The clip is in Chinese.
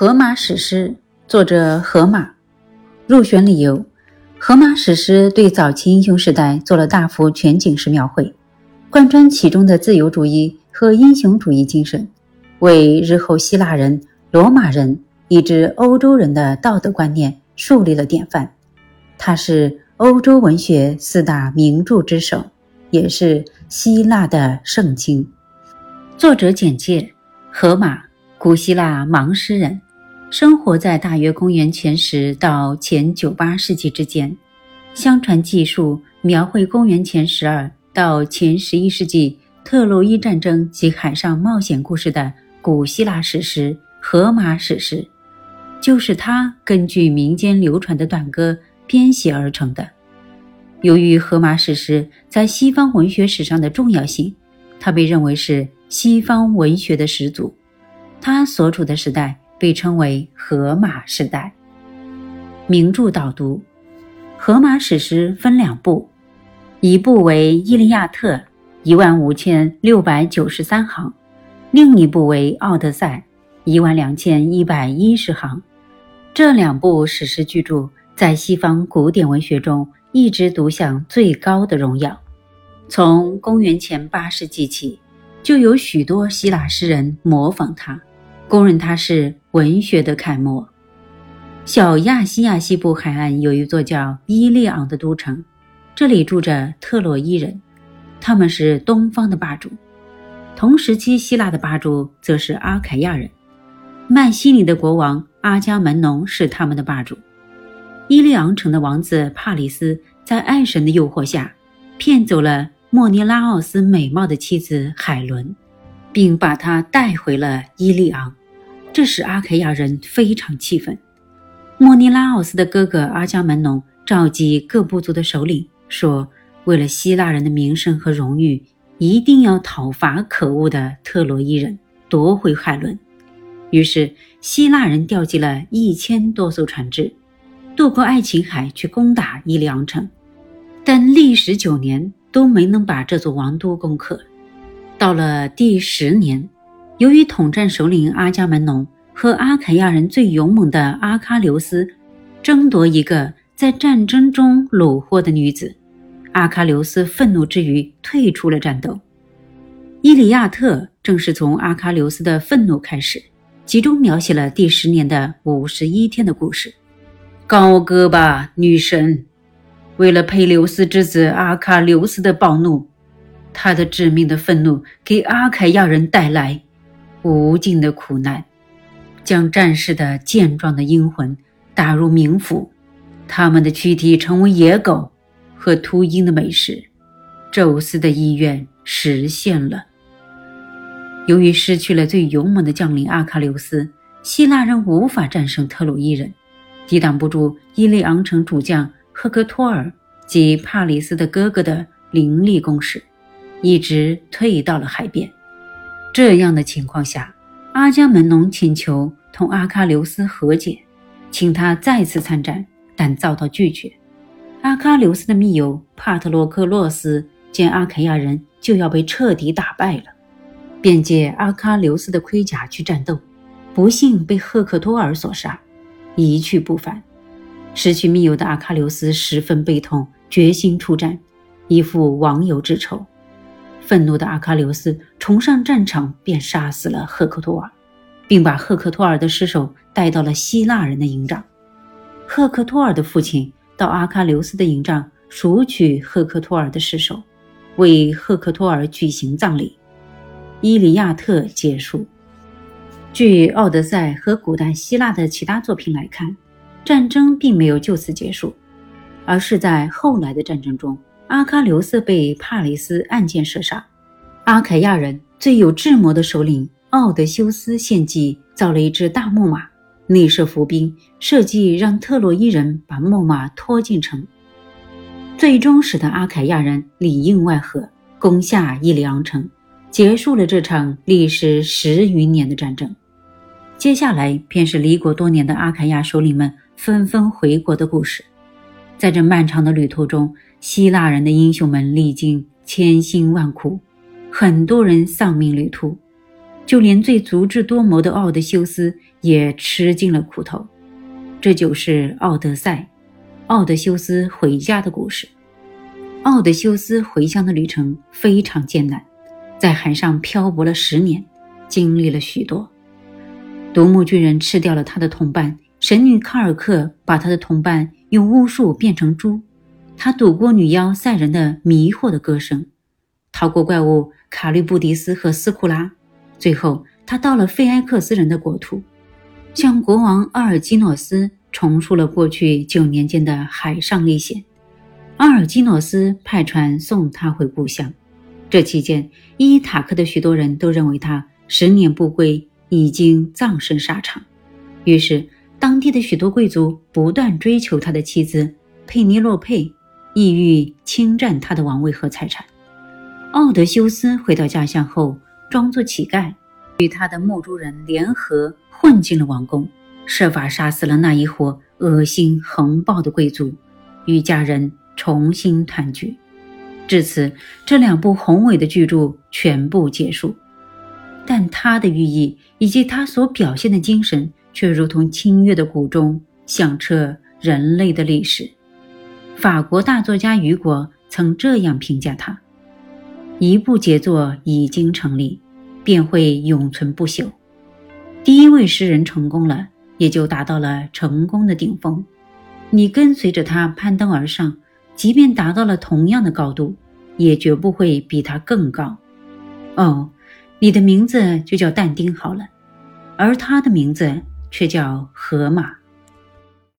荷马史诗》作者荷马。入选理由：《荷马史诗》对早期英雄时代做了大幅全景式描绘，贯穿其中的自由主义和英雄主义精神，为日后希腊人、罗马人以至欧洲人的道德观念树立了典范。它是欧洲文学四大名著之首，也是希腊的圣经。作者简介：荷马，古希腊盲诗人。生活在大约公元前十到前九八世纪之间，相传记述描绘公元前十二到前十一世纪特洛伊战争及海上冒险故事的古希腊史诗《荷马史诗》，就是他根据民间流传的短歌编写而成的。由于《荷马史诗》在西方文学史上的重要性，它被认为是西方文学的始祖。他所处的时代。被称为荷马时代。名著导读：荷马史诗分两部，一部为《伊利亚特》，一万五千六百九十三行；另一部为《奥德赛》，一万两千一百一十行。这两部史诗巨著在西方古典文学中一直独享最高的荣耀。从公元前八世纪起，就有许多希腊诗人模仿他。公认他是文学的楷模。小亚细亚西部海岸有一座叫伊利昂的都城，这里住着特洛伊人，他们是东方的霸主。同时期希腊的霸主则是阿凯亚人，曼西里的国王阿伽门农是他们的霸主。伊利昂城的王子帕里斯在爱神的诱惑下，骗走了莫尼拉奥斯美貌的妻子海伦，并把她带回了伊利昂。这使阿凯亚人非常气愤。莫尼拉奥斯的哥哥阿伽门农召集各部族的首领，说：“为了希腊人的名声和荣誉，一定要讨伐可恶的特洛伊人，夺回海伦。”于是，希腊人调集了一千多艘船只，渡过爱琴海去攻打伊利昂城，但历时九年都没能把这座王都攻克。到了第十年。由于统战首领阿伽门农和阿凯亚人最勇猛的阿喀琉斯争夺一个在战争中虏获的女子，阿喀琉斯愤怒之余退出了战斗。《伊利亚特》正是从阿喀琉斯的愤怒开始，集中描写了第十年的五十一天的故事。高歌吧，女神！为了佩琉斯之子阿喀琉斯的暴怒，他的致命的愤怒给阿凯亚人带来。无尽的苦难，将战士的健壮的阴魂打入冥府，他们的躯体成为野狗和秃鹰的美食。宙斯的意愿实现了。由于失去了最勇猛的将领阿喀琉斯，希腊人无法战胜特洛伊人，抵挡不住伊利昂城主将赫克托尔及帕里斯的哥哥的凌厉攻势，一直退到了海边。这样的情况下，阿伽门农请求同阿喀琉斯和解，请他再次参战，但遭到拒绝。阿喀琉斯的密友帕特洛克洛斯见阿凯亚人就要被彻底打败了，便借阿喀琉斯的盔甲去战斗，不幸被赫克托尔所杀，一去不返。失去密友的阿喀琉斯十分悲痛，决心出战，以赴亡友之仇。愤怒的阿喀琉斯冲上战场，便杀死了赫克托尔，并把赫克托尔的尸首带到了希腊人的营帐。赫克托尔的父亲到阿喀琉斯的营帐赎取赫克托尔的尸首，为赫克托尔举行葬礼。《伊利亚特》结束。据《奥德赛》和古代希腊的其他作品来看，战争并没有就此结束，而是在后来的战争中。阿喀琉斯被帕里斯暗箭射杀，阿凯亚人最有智谋的首领奥德修斯献计造了一只大木马，内设伏兵，设计让特洛伊人把木马拖进城，最终使得阿凯亚人里应外合，攻下伊利昂城，结束了这场历时十余年的战争。接下来便是离国多年的阿凯亚首领们纷纷回国的故事。在这漫长的旅途中，希腊人的英雄们历经千辛万苦，很多人丧命旅途，就连最足智多谋的奥德修斯也吃尽了苦头。这就是《奥德赛》，奥德修斯回家的故事。奥德修斯回乡的旅程非常艰难，在海上漂泊了十年，经历了许多。独木巨人吃掉了他的同伴，神女卡尔克把他的同伴用巫术变成猪，他躲过女妖赛人的迷惑的歌声，逃过怪物卡律布迪斯和斯库拉，最后他到了菲埃克斯人的国土。向国王阿尔基诺斯重述了过去九年间的海上历险。阿尔基诺斯派船送他回故乡。这期间，伊塔克的许多人都认为他十年不归，已经葬身沙场。于是，当地的许多贵族不断追求他的妻子佩尼洛佩，意欲侵占他的王位和财产。奥德修斯回到家乡后，装作乞丐，与他的牧猪人联合。混进了王宫，设法杀死了那一伙恶心横暴的贵族，与家人重新团聚。至此，这两部宏伟的巨著全部结束。但它的寓意以及它所表现的精神，却如同清越的古钟，响彻人类的历史。法国大作家雨果曾这样评价他：一部杰作已经成立，便会永存不朽。第一位诗人成功了，也就达到了成功的顶峰。你跟随着他攀登而上，即便达到了同样的高度，也绝不会比他更高。哦，你的名字就叫但丁好了，而他的名字却叫河马。